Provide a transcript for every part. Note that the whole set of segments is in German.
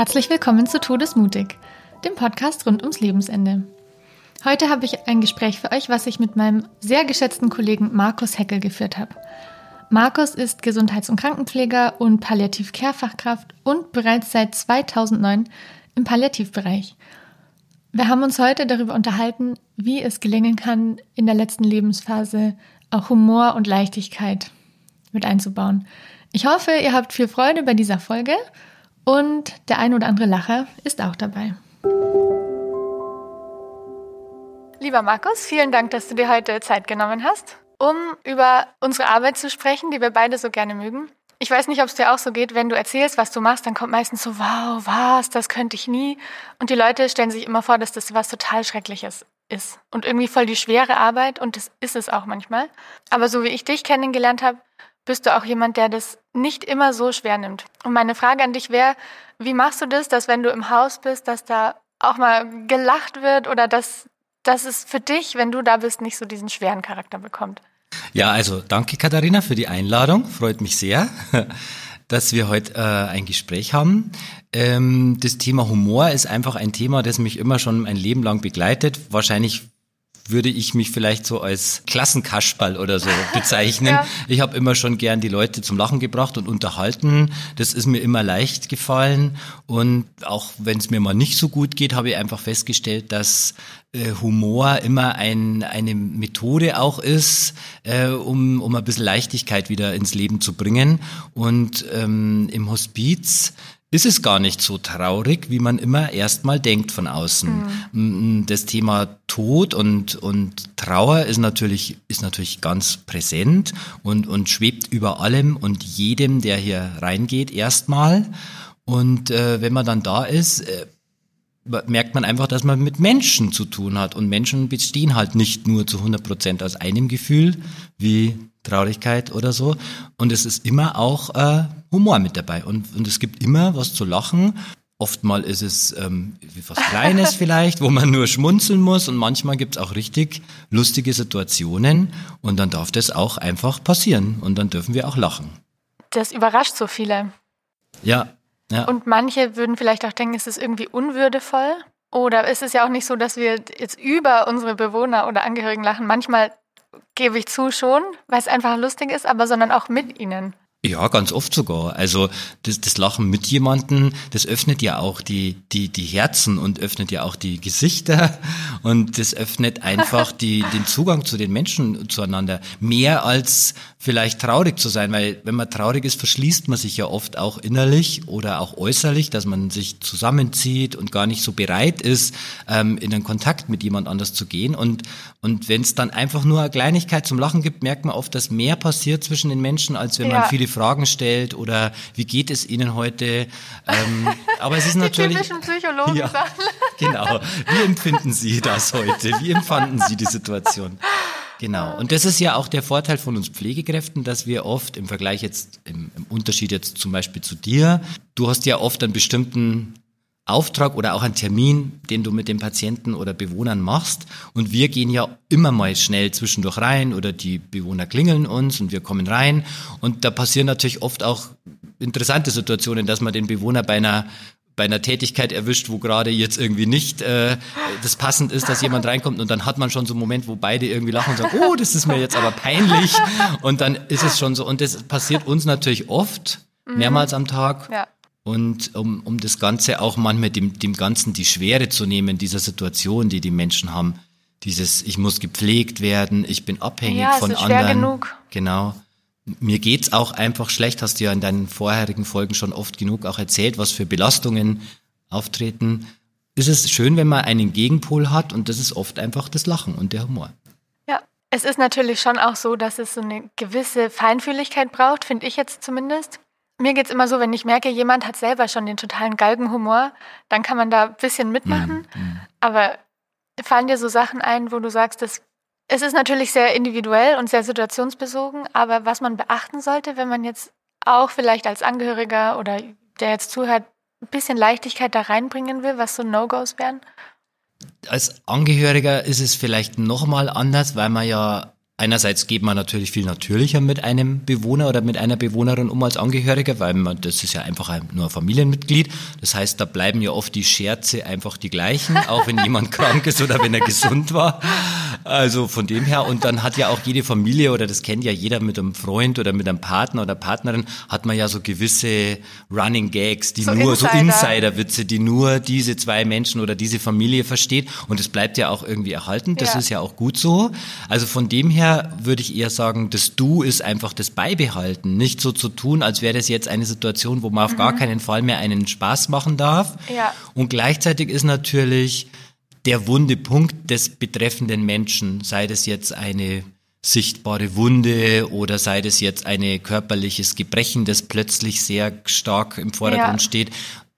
Herzlich willkommen zu Todesmutig, dem Podcast rund ums Lebensende. Heute habe ich ein Gespräch für euch, was ich mit meinem sehr geschätzten Kollegen Markus Heckel geführt habe. Markus ist Gesundheits- und Krankenpfleger und Palliativ-Care-Fachkraft und bereits seit 2009 im Palliativbereich. Wir haben uns heute darüber unterhalten, wie es gelingen kann, in der letzten Lebensphase auch Humor und Leichtigkeit mit einzubauen. Ich hoffe, ihr habt viel Freude bei dieser Folge und der ein oder andere Lacher ist auch dabei. Lieber Markus, vielen Dank, dass du dir heute Zeit genommen hast, um über unsere Arbeit zu sprechen, die wir beide so gerne mögen. Ich weiß nicht, ob es dir auch so geht, wenn du erzählst, was du machst, dann kommt meistens so, wow, was, das könnte ich nie. Und die Leute stellen sich immer vor, dass das was total Schreckliches ist. Und irgendwie voll die schwere Arbeit und das ist es auch manchmal. Aber so wie ich dich kennengelernt habe, bist du auch jemand, der das nicht immer so schwer nimmt. Und meine Frage an dich wäre, wie machst du das, dass wenn du im Haus bist, dass da auch mal gelacht wird oder dass, dass es für dich, wenn du da bist, nicht so diesen schweren Charakter bekommt? Ja, also danke Katharina für die Einladung. Freut mich sehr, dass wir heute äh, ein Gespräch haben. Ähm, das Thema Humor ist einfach ein Thema, das mich immer schon ein Leben lang begleitet. Wahrscheinlich würde ich mich vielleicht so als Klassenkasperl oder so bezeichnen. ja. Ich habe immer schon gern die Leute zum Lachen gebracht und unterhalten. Das ist mir immer leicht gefallen. Und auch wenn es mir mal nicht so gut geht, habe ich einfach festgestellt, dass äh, Humor immer ein, eine Methode auch ist, äh, um, um ein bisschen Leichtigkeit wieder ins Leben zu bringen. Und ähm, im Hospiz ist es gar nicht so traurig, wie man immer erstmal denkt von außen. Mhm. Das Thema Tod und, und Trauer ist natürlich, ist natürlich ganz präsent und, und schwebt über allem und jedem, der hier reingeht, erstmal. Und äh, wenn man dann da ist, äh, merkt man einfach, dass man mit Menschen zu tun hat. Und Menschen bestehen halt nicht nur zu 100 Prozent aus einem Gefühl, wie Traurigkeit oder so. Und es ist immer auch äh, Humor mit dabei. Und, und es gibt immer was zu lachen. Oftmal ist es ähm, was Kleines vielleicht, wo man nur schmunzeln muss. Und manchmal gibt es auch richtig lustige Situationen. Und dann darf das auch einfach passieren. Und dann dürfen wir auch lachen. Das überrascht so viele. Ja. Ja. Und manche würden vielleicht auch denken, es ist irgendwie unwürdevoll. Oder ist es ja auch nicht so, dass wir jetzt über unsere Bewohner oder Angehörigen lachen. Manchmal gebe ich zu schon, weil es einfach lustig ist, aber sondern auch mit ihnen. Ja, ganz oft sogar. Also das, das Lachen mit jemandem, das öffnet ja auch die, die, die Herzen und öffnet ja auch die Gesichter und das öffnet einfach die, den Zugang zu den Menschen zueinander. Mehr als vielleicht traurig zu sein, weil wenn man traurig ist, verschließt man sich ja oft auch innerlich oder auch äußerlich, dass man sich zusammenzieht und gar nicht so bereit ist, ähm, in einen Kontakt mit jemand anders zu gehen. Und, und wenn es dann einfach nur eine Kleinigkeit zum Lachen gibt, merkt man oft, dass mehr passiert zwischen den Menschen, als wenn ja. man viele Fragen stellt oder wie geht es Ihnen heute? Ähm, aber es ist natürlich. Die typischen Psychologen ja, Genau. Wie empfinden Sie das heute? Wie empfanden Sie die Situation? Genau. Und das ist ja auch der Vorteil von uns Pflegekräften, dass wir oft im Vergleich jetzt, im, im Unterschied jetzt zum Beispiel zu dir, du hast ja oft einen bestimmten Auftrag oder auch einen Termin, den du mit dem Patienten oder Bewohnern machst. Und wir gehen ja immer mal schnell zwischendurch rein oder die Bewohner klingeln uns und wir kommen rein. Und da passieren natürlich oft auch interessante Situationen, dass man den Bewohner bei einer bei einer Tätigkeit erwischt, wo gerade jetzt irgendwie nicht äh, das passend ist, dass jemand reinkommt und dann hat man schon so einen Moment, wo beide irgendwie lachen und sagen, oh, das ist mir jetzt aber peinlich und dann ist es schon so und das passiert uns natürlich oft, mehrmals am Tag. Ja. Und um, um das Ganze auch manchmal dem, dem Ganzen die Schwere zu nehmen, dieser Situation, die die Menschen haben. Dieses, ich muss gepflegt werden, ich bin abhängig ja, von ist anderen. Schwer genug. Genau. Mir geht's auch einfach schlecht, hast du ja in deinen vorherigen Folgen schon oft genug auch erzählt, was für Belastungen auftreten. Ist es schön, wenn man einen Gegenpol hat und das ist oft einfach das Lachen und der Humor. Ja, es ist natürlich schon auch so, dass es so eine gewisse Feinfühligkeit braucht, finde ich jetzt zumindest. Mir geht es immer so, wenn ich merke, jemand hat selber schon den totalen Galgenhumor, dann kann man da ein bisschen mitmachen. Mhm. Aber fallen dir so Sachen ein, wo du sagst, dass es ist natürlich sehr individuell und sehr situationsbezogen, aber was man beachten sollte, wenn man jetzt auch vielleicht als Angehöriger oder der jetzt zuhört, ein bisschen Leichtigkeit da reinbringen will, was so No-Gos wären? Als Angehöriger ist es vielleicht nochmal anders, weil man ja einerseits geht man natürlich viel natürlicher mit einem Bewohner oder mit einer Bewohnerin um als Angehöriger, weil man, das ist ja einfach ein, nur ein Familienmitglied. Das heißt, da bleiben ja oft die Scherze einfach die gleichen, auch wenn jemand krank ist oder wenn er gesund war. Also von dem her. Und dann hat ja auch jede Familie oder das kennt ja jeder mit einem Freund oder mit einem Partner oder Partnerin, hat man ja so gewisse Running Gags, die so nur, Insider. so Insider-Witze, die nur diese zwei Menschen oder diese Familie versteht. Und es bleibt ja auch irgendwie erhalten. Das ja. ist ja auch gut so. Also von dem her würde ich eher sagen, das Du ist einfach das Beibehalten. Nicht so zu tun, als wäre das jetzt eine Situation, wo man auf mhm. gar keinen Fall mehr einen Spaß machen darf. Ja. Und gleichzeitig ist natürlich der wunde Punkt des betreffenden Menschen, sei das jetzt eine sichtbare Wunde oder sei das jetzt ein körperliches Gebrechen, das plötzlich sehr stark im Vordergrund ja. steht,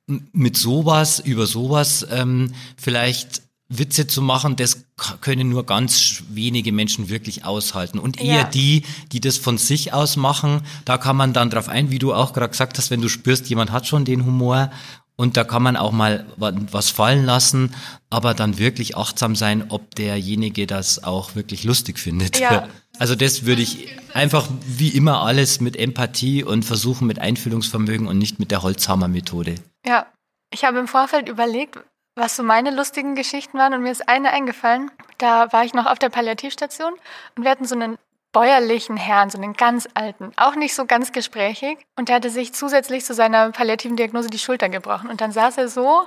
mit sowas, über sowas ähm, vielleicht Witze zu machen, das können nur ganz wenige Menschen wirklich aushalten. Und eher ja. die, die das von sich aus machen, da kann man dann drauf ein, wie du auch gerade gesagt hast, wenn du spürst, jemand hat schon den Humor und da kann man auch mal was fallen lassen, aber dann wirklich achtsam sein, ob derjenige das auch wirklich lustig findet. Ja. Also das würde ich einfach wie immer alles mit Empathie und versuchen mit Einfühlungsvermögen und nicht mit der Holzhammer-Methode. Ja, ich habe im Vorfeld überlegt, was so meine lustigen Geschichten waren. Und mir ist eine eingefallen. Da war ich noch auf der Palliativstation und wir hatten so einen bäuerlichen Herrn, so einen ganz alten, auch nicht so ganz gesprächig. Und der hatte sich zusätzlich zu seiner palliativen Diagnose die Schulter gebrochen. Und dann saß er so,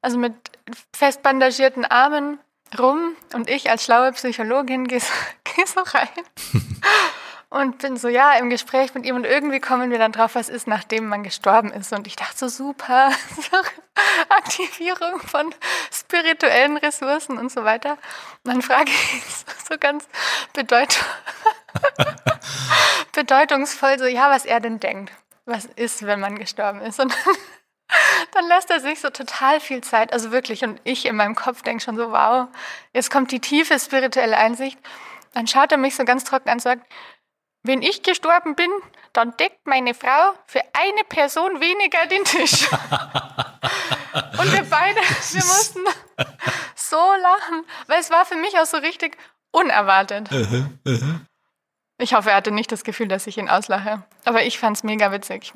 also mit fest bandagierten Armen rum und ich als schlaue Psychologin gehe so, geh so rein und bin so, ja, im Gespräch mit ihm und irgendwie kommen wir dann drauf, was ist, nachdem man gestorben ist. Und ich dachte so, super, Aktivierung von spirituellen Ressourcen und so weiter. Und dann frage ich so ganz bedeut bedeutungsvoll so, ja, was er denn denkt. Was ist, wenn man gestorben ist? Und dann, dann lässt er sich so total viel Zeit, also wirklich, und ich in meinem Kopf denke schon so, wow, jetzt kommt die tiefe spirituelle Einsicht. Dann schaut er mich so ganz trocken an und sagt, wenn ich gestorben bin, dann deckt meine Frau für eine Person weniger den Tisch. und wir beide, wir mussten so lachen, weil es war für mich auch so richtig unerwartet. Ich hoffe, er hatte nicht das Gefühl, dass ich ihn auslache. Aber ich fand es mega witzig. Ich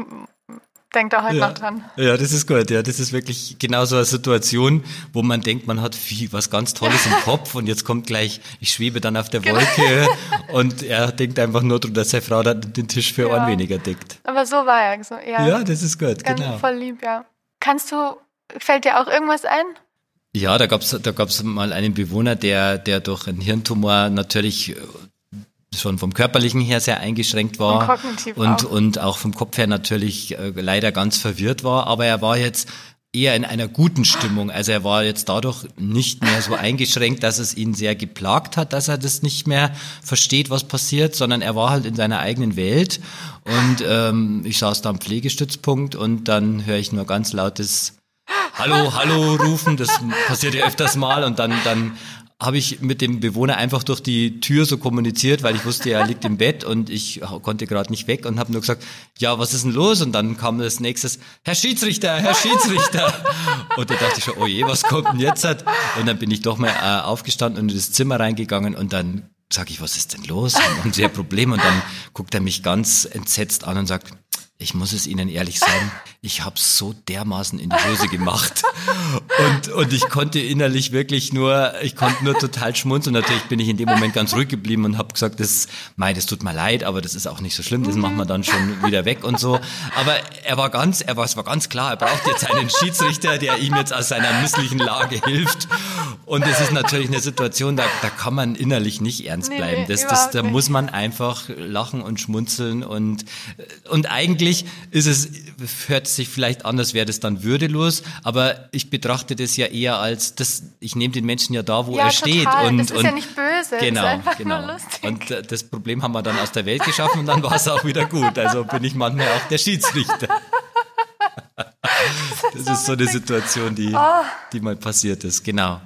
denkt da halt ja. noch dran. Ja, das ist gut. Ja, das ist wirklich genau so eine Situation, wo man denkt, man hat viel, was ganz Tolles im Kopf und jetzt kommt gleich, ich schwebe dann auf der genau. Wolke und er denkt einfach nur, dass seine Frau dann den Tisch für ja. Ohren weniger deckt. Aber so war er. So, ja. ja, das ist gut, ganz genau. Voll lieb, ja. Kannst du, fällt dir auch irgendwas ein? Ja, da gab's da gab's mal einen Bewohner, der, der durch einen Hirntumor natürlich schon vom körperlichen her sehr eingeschränkt war und, und auch. und auch vom Kopf her natürlich äh, leider ganz verwirrt war, aber er war jetzt eher in einer guten Stimmung. Also er war jetzt dadurch nicht mehr so eingeschränkt, dass es ihn sehr geplagt hat, dass er das nicht mehr versteht, was passiert, sondern er war halt in seiner eigenen Welt. Und ähm, ich saß da am Pflegestützpunkt und dann höre ich nur ganz lautes Hallo, hallo rufen. Das passiert ja öfters mal und dann, dann habe ich mit dem Bewohner einfach durch die Tür so kommuniziert, weil ich wusste, er liegt im Bett und ich konnte gerade nicht weg und habe nur gesagt, ja, was ist denn los? Und dann kam das nächstes, Herr Schiedsrichter, Herr Schiedsrichter. Und da dachte ich schon, oh je, was kommt denn jetzt? Und dann bin ich doch mal äh, aufgestanden und in das Zimmer reingegangen und dann sage ich, was ist denn los? Und sie ein Problem und dann guckt er mich ganz entsetzt an und sagt, ich muss es Ihnen ehrlich sagen, ich habe so dermaßen in die Hose gemacht. Und, und ich konnte innerlich wirklich nur, ich konnte nur total schmunzeln. Natürlich bin ich in dem Moment ganz ruhig geblieben und habe gesagt, das, mei, das tut mir leid, aber das ist auch nicht so schlimm, das machen wir dann schon wieder weg und so. Aber er war ganz, er war, es war ganz klar, er braucht jetzt einen Schiedsrichter, der ihm jetzt aus seiner misslichen Lage hilft. Und es ist natürlich eine Situation, da, da kann man innerlich nicht ernst bleiben. Das, das, da muss man einfach lachen und schmunzeln und, und eigentlich ist es, hört sich vielleicht an, als wäre das dann würdelos, aber ich betrachte das ja eher als, das, ich nehme den Menschen ja da, wo ja, er total. steht. Und, das ist und, ja nicht böse, genau, das ist einfach genau. nur lustig. Und äh, das Problem haben wir dann aus der Welt geschaffen und dann war es auch wieder gut. Also bin ich manchmal auch der Schiedsrichter. Das ist so eine Situation, die, oh. die mal passiert ist, genau.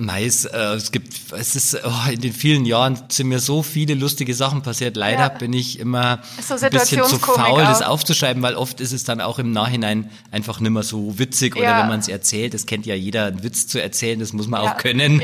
Nice. Äh, es gibt, es ist, oh, in den vielen Jahren sind mir so viele lustige Sachen passiert. Leider Ja. bin ich immer so ein bisschen zu faul, das auch. aufzuschreiben, weil oft ist es dann auch im Nachhinein einfach nimmer so witzig oder Ja. wenn man es erzählt. Das kennt ja jeder, einen Witz zu erzählen, das muss man Ja. auch können,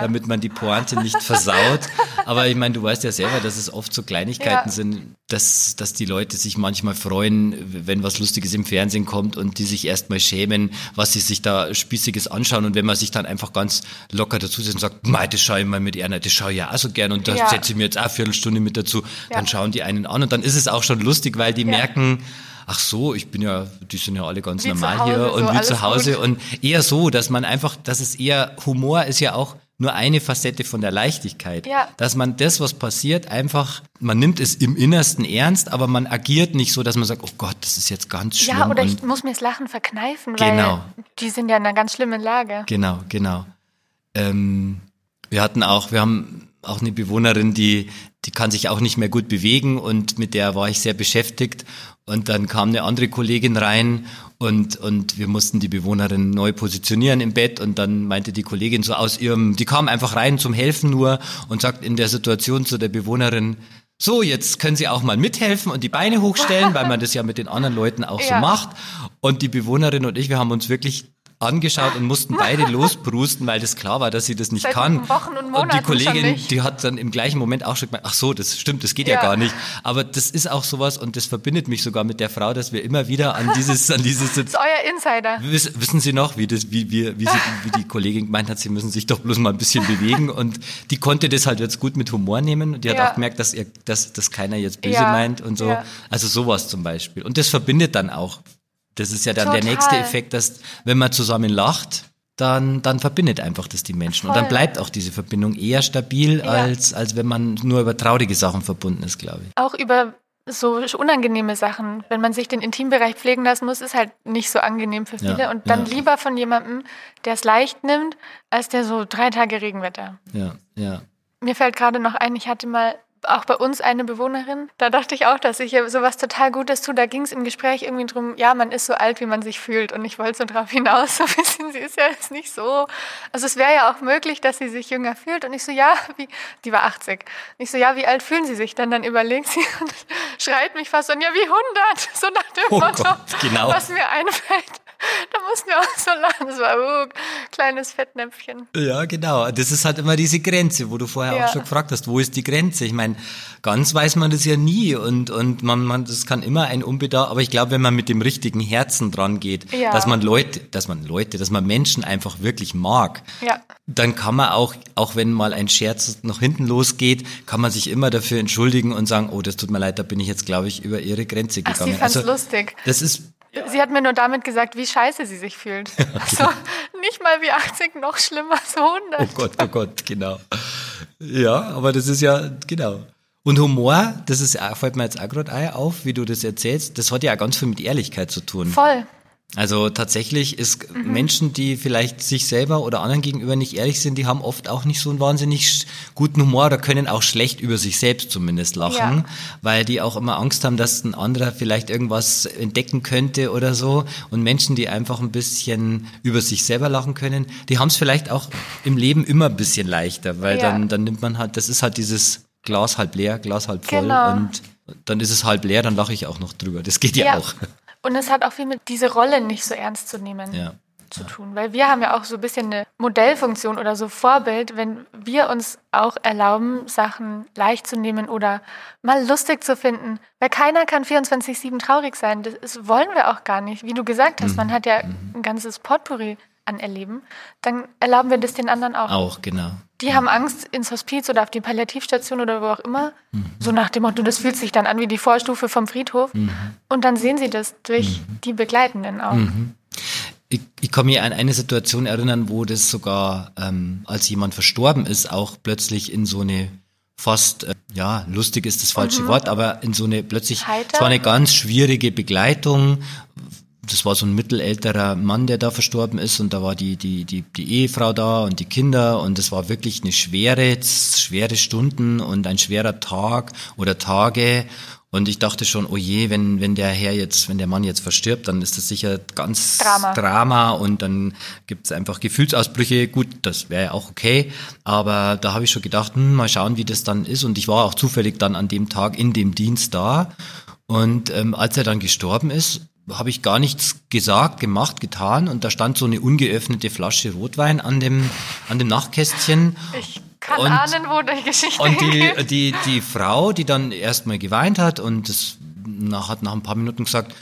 damit man die Pointe nicht versaut. Aber ich meine, du weißt ja selber, dass es oft so Kleinigkeiten sind, dass, dass die Leute sich manchmal freuen, wenn was Lustiges im Fernsehen kommt und die sich erstmal schämen, was sie sich da Spießiges anschauen. Und wenn man sich dann einfach ganz locker dazu setzt und sagt, mei, das schaue ich mal mit Erna, das schaue ich ja auch so gern und da Ja. setze ich mir jetzt auch eine Viertelstunde mit dazu, dann Ja. schauen die einen an und dann ist es auch schon lustig, weil die Ja. merken, ach so, ich bin ja, die sind ja alle ganz Wie normal Hause, hier so und wie zu Hause gut. und eher so, dass man einfach, dass es eher, Humor ist ja auch nur eine Facette von der Leichtigkeit. Ja. Dass man das, was passiert, einfach, man nimmt es im Innersten ernst, aber man agiert nicht so, dass man sagt, oh Gott, das ist jetzt ganz schlimm. Ja, oder ich muss mir das Lachen verkneifen, Genau. weil die sind ja in einer ganz schlimmen Lage. Genau, genau. Ähm, wir hatten auch, wir haben auch eine Bewohnerin, die, die kann sich auch nicht mehr gut bewegen und mit der war ich sehr beschäftigt. Und dann kam eine andere Kollegin rein und, und wir mussten die Bewohnerin neu positionieren im Bett und dann meinte die Kollegin so aus ihrem, die kam einfach rein zum Helfen nur und sagt in der Situation zu der Bewohnerin, so, jetzt können Sie auch mal mithelfen und die Beine hochstellen, weil man das ja mit den anderen Leuten auch so Ja. macht. Und die Bewohnerin und ich, wir haben uns wirklich angeschaut und mussten beide losbrusten, weil das klar war, dass sie das nicht Seit kann. Wochen und und die Monaten Kollegin, die hat dann im gleichen Moment auch schon gemeint, ach so, das stimmt, das geht ja, Ja. gar nicht. Aber das ist auch sowas und das verbindet mich sogar mit der Frau, dass wir immer wieder an dieses, an dieses Das ist euer Insider. Wiss, wissen Sie noch, wie das, wie, wie, wie, sie, wie die Kollegin gemeint hat, Sie müssen sich doch bloß mal ein bisschen bewegen und die konnte das halt jetzt gut mit Humor nehmen und die hat Ja. auch gemerkt, dass ihr, dass, dass keiner jetzt böse Ja, meint und so. Also sowas zum Beispiel. Und das verbindet dann auch. Das ist ja dann der Total. nächste Effekt, dass wenn man zusammen lacht, dann, dann verbindet einfach das die Menschen. Und dann Voll. bleibt auch diese Verbindung eher stabil, Ja. als, als wenn man nur über traurige Sachen verbunden ist, glaube ich. Auch über so unangenehme Sachen. Wenn man sich den Intimbereich pflegen lassen muss, ist halt nicht so angenehm für Ja, viele. Und dann ja. lieber von jemandem, der es leicht nimmt, als der so drei Tage Regenwetter. Ja, ja. Mir fällt gerade noch ein, ich hatte mal auch bei uns eine Bewohnerin. Da dachte ich auch, dass ich ihr sowas total Gutes tue. Da ging es im Gespräch irgendwie drum, ja, man ist so alt, wie man sich fühlt. Und ich wollte so drauf hinaus, so ein bisschen, sie ist ja jetzt nicht so. Also es wäre ja auch möglich, dass sie sich jünger fühlt. Und ich so, ja, wie, die war 80. Und ich so, ja, wie alt fühlen sie sich denn? Dann überlegt sie und schreit mich fast an, ja, wie 100. So nach dem Oh Motto, Gott, genau. was mir einfällt. Da mussten wir auch so lachen. Das war, oh, kleines Fettnäpfchen. Ja, genau. Das ist halt immer diese Grenze, wo du vorher Ja. auch schon gefragt hast, wo ist die Grenze? Ich meine, ganz weiß man das ja nie und, und man, man, das kann immer ein Unbedarf, aber ich glaube, wenn man mit dem richtigen Herzen dran geht, Ja. dass man Leute, dass man Leute, dass man Menschen einfach wirklich mag, Ja. dann kann man auch, auch wenn mal ein Scherz nach hinten losgeht, kann man sich immer dafür entschuldigen und sagen, oh, das tut mir leid, da bin ich jetzt, glaube ich, über ihre Grenze Ach, gegangen. sie fand's also, lustig. das ist, Sie hat mir nur damit gesagt, wie scheiße sie sich fühlt. Also nicht mal wie 80, noch schlimmer so 100. Oh Gott, oh Gott, genau. Ja, aber das ist ja, genau. Und Humor, das ist, fällt mir jetzt auch gerade auf, wie du das erzählst, das hat ja auch ganz viel mit Ehrlichkeit zu tun. Voll. Also tatsächlich ist Menschen, die vielleicht sich selber oder anderen gegenüber nicht ehrlich sind, die haben oft auch nicht so einen wahnsinnig guten Humor oder können auch schlecht über sich selbst zumindest lachen, Ja. weil die auch immer Angst haben, dass ein anderer vielleicht irgendwas entdecken könnte oder so. Und Menschen, die einfach ein bisschen über sich selber lachen können, die haben es vielleicht auch im Leben immer ein bisschen leichter, weil Ja. dann, dann nimmt man halt, das ist halt dieses Glas halb leer, Glas halb voll Genau. und dann ist es halb leer, dann lache ich auch noch drüber. Das geht ja, Ja. auch. Und es hat auch viel mit diese Rolle nicht so ernst zu nehmen Ja. zu tun. Weil wir haben ja auch so ein bisschen eine Modellfunktion oder so Vorbild, wenn wir uns auch erlauben, Sachen leicht zu nehmen oder mal lustig zu finden. Weil keiner kann 24-7 traurig sein. Das wollen wir auch gar nicht. Wie du gesagt Mhm. hast, man hat ja ein ganzes Potpourri an Erleben. Dann erlauben wir das den anderen auch. Auch, genau. Die haben Angst ins Hospiz oder auf die Palliativstation oder wo auch immer. So nach dem Motto, das fühlt sich dann an wie die Vorstufe vom Friedhof. Und dann sehen sie das durch die Begleitenden auch. Ich, ich kann mich an eine Situation erinnern, wo das sogar, ähm, als jemand verstorben ist, auch plötzlich in so eine fast, äh, ja, lustig ist das falsche Wort, aber in so eine plötzlich, Heiter? es war eine ganz schwierige Begleitung. Das war so ein mittelälterer Mann, der da verstorben ist und da war die, die, die, die Ehefrau da und die Kinder und es war wirklich eine schwere, schwere Stunden und ein schwerer Tag oder Tage Und ich dachte schon, oh je, wenn, wenn der Herr jetzt, wenn der Mann jetzt verstirbt, dann ist das sicher ganz Drama. Drama und dann gibt's einfach Gefühlsausbrüche. Gut, das wäre ja auch okay. Aber da habe ich schon gedacht, hm, mal schauen, wie das dann ist. Und ich war auch zufällig dann an dem Tag in dem Dienst da. Und ähm, als er dann gestorben ist, habe ich gar nichts gesagt, gemacht, getan. Und da stand so eine ungeöffnete Flasche Rotwein an dem, an dem Nachtkästchen. Ich kann Und- ahnen, wo die Geschichte Und die, die, die Frau, die dann erstmal geweint hat und das nach, hat nach ein paar Minuten gesagt,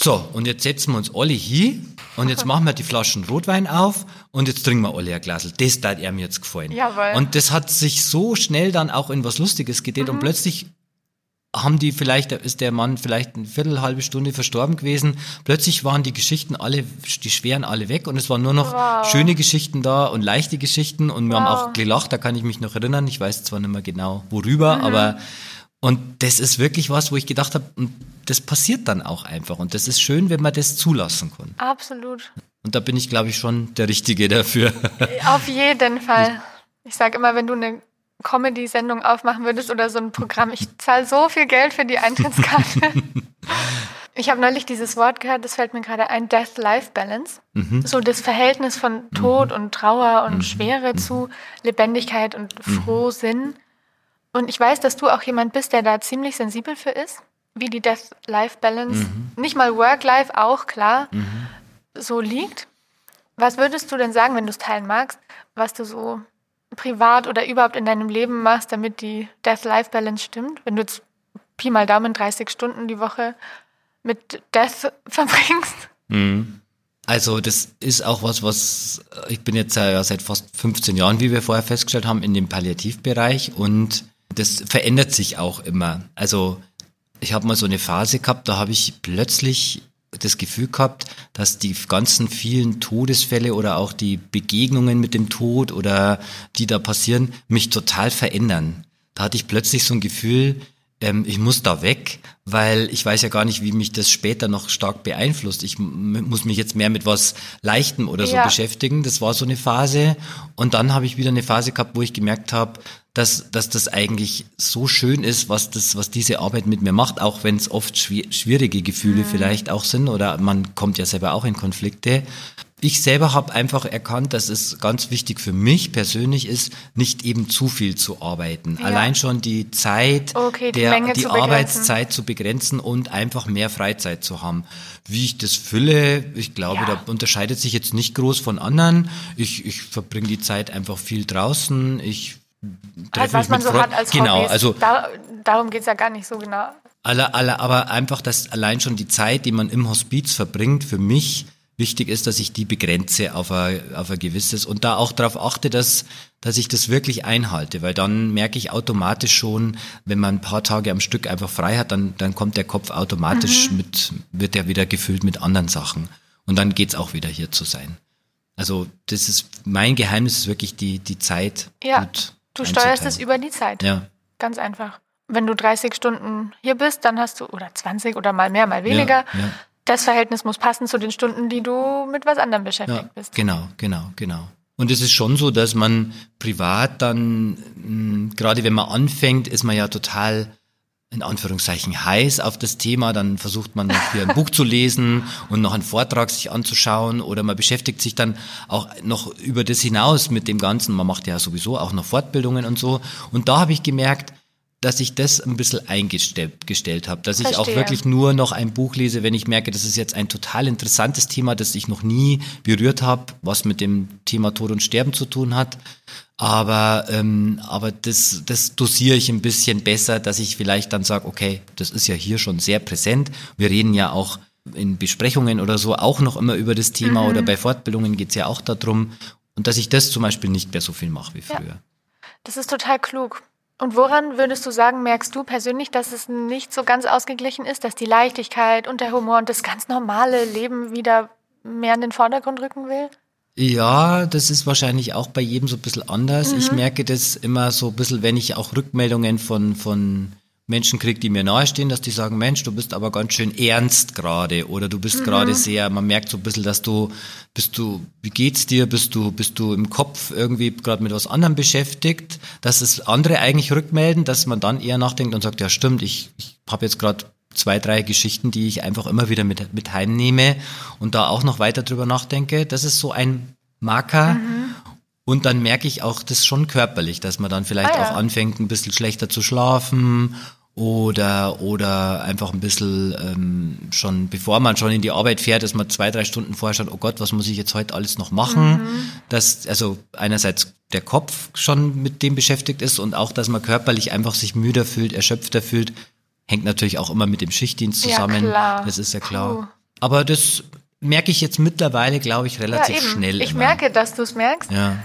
so, und jetzt setzen wir uns alle hier und jetzt machen wir die Flaschen Rotwein auf und jetzt trinken wir alle ein Glas. Das hat er mir jetzt gefallen. Jawohl. Und das hat sich so schnell dann auch in was Lustiges gedreht Mhm. und plötzlich haben die vielleicht, ist der Mann vielleicht eine Viertel, halbe Stunde verstorben gewesen. Plötzlich waren die Geschichten alle, die schweren alle weg und es waren nur noch Wow. schöne Geschichten da und leichte Geschichten und wir haben Wow. auch gelacht, da kann ich mich noch erinnern. Ich weiß zwar nicht mehr genau worüber, Mhm. aber und das ist wirklich was, wo ich gedacht habe, und das passiert dann auch einfach und das ist schön, wenn man das zulassen kann. Absolut. Und da bin ich, glaube ich, schon der Richtige dafür. Auf jeden Fall. Ich sage immer, wenn du eine Comedy-Sendung aufmachen würdest oder so ein Programm, ich zahle so viel Geld für die Eintrittskarte. ich habe neulich dieses Wort gehört, das fällt mir gerade ein, Death-Life-Balance. So das Verhältnis von Tod und Trauer und Schwere zu Lebendigkeit und Frohsinn. Und ich weiß, dass du auch jemand bist, der da ziemlich sensibel für ist, wie die Death-Life-Balance, nicht mal Work-Life auch, klar, so liegt. Was würdest du denn sagen, wenn du es teilen magst, was du so privat oder überhaupt in deinem Leben machst, damit die Death-Life-Balance stimmt? Wenn du jetzt Pi mal Daumen 30 Stunden die Woche mit Death verbringst? Also das ist auch was, was ich bin jetzt ja seit fast 15 Jahren, wie wir vorher festgestellt haben, in dem Palliativbereich und das verändert sich auch immer. Also ich habe mal so eine Phase gehabt, da habe ich plötzlich das Gefühl gehabt, dass die ganzen vielen Todesfälle oder auch die Begegnungen mit dem Tod oder die da passieren, mich total verändern. Da hatte ich plötzlich so ein Gefühl, ähm, ich muss da weg, weil ich weiß ja gar nicht, wie mich das später noch stark beeinflusst. Ich muss mich jetzt mehr mit was Leichtem oder so Ja. beschäftigen. Das war so eine Phase. Und dann habe ich wieder eine Phase gehabt, wo ich gemerkt habe, dass, dass das eigentlich so schön ist, was das, was diese Arbeit mit mir macht, auch wenn es oft schwi- schwierige Gefühle vielleicht auch sind oder man kommt ja selber auch in Konflikte. Ich selber habe einfach erkannt, dass es ganz wichtig für mich persönlich ist, nicht eben zu viel zu arbeiten. Ja. Allein schon die Zeit, Okay, die der, die zu. Arbeitszeit zu begrenzen und einfach mehr Freizeit zu haben. Wie ich das fülle, ich glaube, Ja. da unterscheidet sich jetzt nicht groß von anderen. Ich, ich verbringe die Zeit einfach viel draußen. Ich Halt, treffe was mich man mit so Freunden. hat als Genau, Hobbys. also da, darum geht's ja gar nicht so genau. alle, alle, aber einfach, dass allein schon die Zeit, die man im Hospiz verbringt, für mich wichtig ist, dass ich die begrenze auf ein, auf ein gewisses und da auch darauf achte, dass, dass ich das wirklich einhalte, weil dann merke ich automatisch schon, wenn man ein paar Tage am Stück einfach frei hat, dann, dann kommt der Kopf automatisch mit, wird er wieder gefüllt mit anderen Sachen. Und dann geht's auch wieder hier zu sein. Also das ist mein Geheimnis ist wirklich die, die Zeit. Ja, du steuerst es über die Zeit. Ja. Ganz einfach. Wenn du 30 Stunden hier bist, dann hast du, oder 20 oder mal mehr, mal weniger. Ja, ja. Das Verhältnis muss passen zu den Stunden, die du mit was anderem beschäftigt Ja, bist. genau, genau, genau. Und es ist schon so, dass man privat dann, mh, gerade wenn man anfängt, ist man ja total in Anführungszeichen heiß auf das Thema, dann versucht man noch hier ein Buch zu lesen und noch einen Vortrag sich anzuschauen oder man beschäftigt sich dann auch noch über das hinaus mit dem Ganzen. Man macht ja sowieso auch noch Fortbildungen und so. Und da habe ich gemerkt, dass ich das ein bisschen eingestellt gestellt habe, dass ich auch Verstehe. wirklich nur noch ein Buch lese, wenn ich merke, das ist jetzt ein total interessantes Thema, das ich noch nie berührt habe, was mit dem Thema Tod und Sterben zu tun hat. Aber, ähm, aber das, das dosiere ich ein bisschen besser, dass ich vielleicht dann sage, okay, das ist ja hier schon sehr präsent. Wir reden ja auch in Besprechungen oder so auch noch immer über das Thema oder bei Fortbildungen geht's ja auch darum. Und dass ich das zum Beispiel nicht mehr so viel mache wie Ja. früher. Das ist total klug. Und woran würdest du sagen, merkst du persönlich, dass es nicht so ganz ausgeglichen ist, dass die Leichtigkeit und der Humor und das ganz normale Leben wieder mehr in den Vordergrund rücken will? Ja, das ist wahrscheinlich auch bei jedem so ein bisschen anders. Mhm. Ich merke das immer so ein bisschen, wenn ich auch Rückmeldungen von, von, Menschen kriege, die mir nahestehen, dass die sagen, Mensch, du bist aber ganz schön ernst gerade oder du bist mhm. gerade sehr, man merkt so ein bisschen, dass du, bist du, wie geht's dir, bist du, bist du im Kopf irgendwie gerade mit was anderem beschäftigt, dass es andere eigentlich rückmelden, dass man dann eher nachdenkt und sagt, ja stimmt, ich, ich habe jetzt gerade zwei, drei Geschichten, die ich einfach immer wieder mit, mit heimnehme und da auch noch weiter drüber nachdenke. Das ist so ein Marker. Mhm. Und dann merke ich auch das schon körperlich, dass man dann vielleicht ah, ja. auch anfängt, ein bisschen schlechter zu schlafen oder oder einfach ein bisschen ähm, schon, bevor man schon in die Arbeit fährt, dass man zwei, drei Stunden vorher schaut, oh Gott, was muss ich jetzt heute alles noch machen? Mhm. Dass also einerseits der Kopf schon mit dem beschäftigt ist und auch, dass man körperlich einfach sich müder fühlt, erschöpfter fühlt, hängt natürlich auch immer mit dem Schichtdienst zusammen. Ja. Das ist ja klar. Puh. Aber das merke ich jetzt mittlerweile, glaube ich, relativ ja, schnell. Ich immer. merke, dass du es merkst. Ja.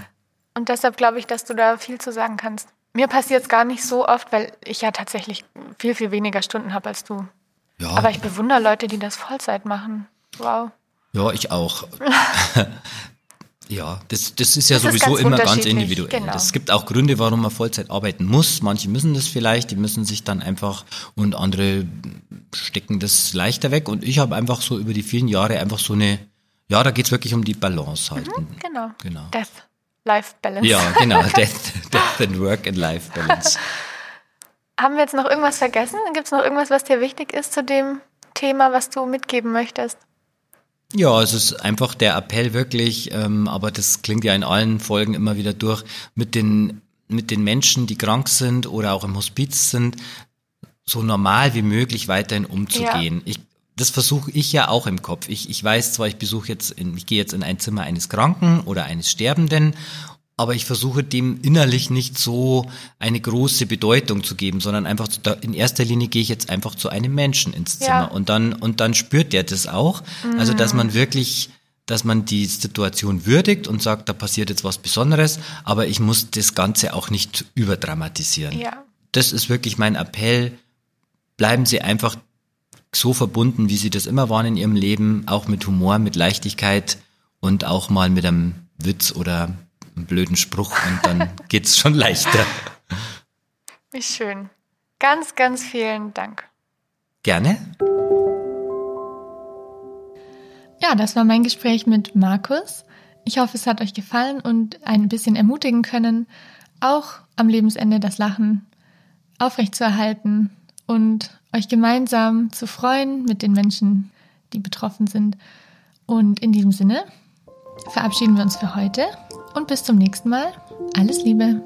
Und deshalb glaube ich, dass du da viel zu sagen kannst. Mir passiert es gar nicht so oft, weil ich ja tatsächlich viel, viel weniger Stunden habe als du. Ja. Aber ich bewundere Leute, die das Vollzeit machen. Wow. Ja, ich auch. Ja, das, das ist ja das sowieso ist ganz immer ganz individuell. Genau. Es gibt auch Gründe, warum man Vollzeit arbeiten muss. Manche müssen das vielleicht, die müssen sich dann einfach und andere stecken das leichter weg. Und ich habe einfach so über die vielen Jahre einfach so eine, ja, da geht's wirklich um die Balance halt. Mhm, genau. genau. Death, Life Balance. Ja, genau. Death, Death and Work and Life Balance. Haben wir jetzt noch irgendwas vergessen? Gibt es noch irgendwas, was dir wichtig ist zu dem Thema, was du mitgeben möchtest? Ja, es ist einfach der Appell wirklich, ähm, aber das klingt ja in allen Folgen immer wieder durch, mit den, mit den Menschen, die krank sind oder auch im Hospiz sind, so normal wie möglich weiterhin umzugehen. Ja. Ich, das versuche ich ja auch im Kopf. Ich, ich weiß zwar, ich besuche jetzt, in, ich gehe jetzt in ein Zimmer eines Kranken oder eines Sterbenden aber ich versuche dem innerlich nicht so eine große Bedeutung zu geben, sondern einfach zu, in erster Linie gehe ich jetzt einfach zu einem Menschen ins Zimmer ja. und dann und dann spürt der das auch, mhm. also dass man wirklich dass man die Situation würdigt und sagt, da passiert jetzt was Besonderes, aber ich muss das Ganze auch nicht überdramatisieren. Ja. Das ist wirklich mein Appell. Bleiben Sie einfach so verbunden, wie Sie das immer waren in Ihrem Leben, auch mit Humor, mit Leichtigkeit und auch mal mit einem Witz oder einen blöden Spruch und dann geht's schon leichter. Wie schön. Ganz, ganz vielen Dank. Gerne. Ja, das war mein Gespräch mit Markus. Ich hoffe, es hat euch gefallen und ein bisschen ermutigen können, auch am Lebensende das Lachen aufrechtzuerhalten und euch gemeinsam zu freuen mit den Menschen, die betroffen sind. Und in diesem Sinne verabschieden wir uns für heute und bis zum nächsten Mal. Alles Liebe.